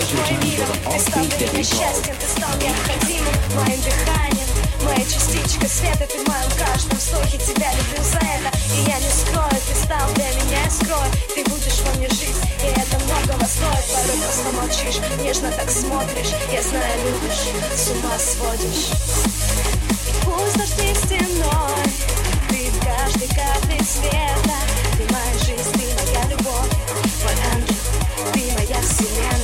Твой мир Бесславленный счастьем ты стал необходимым Моим дыханием Моя частичка света Ты в моем каждом Тебя люблю за это И я не скрою Ты стал для меня искрой Ты будешь во мне жить И это многого стоит Порой просто Нежно так смотришь Я знаю, любишь С ума сводишь И пусть дожди стеной Ты в каждой капле света Ты моя жизнь, ты моя любовь Мой ангел, ты моя вселенная.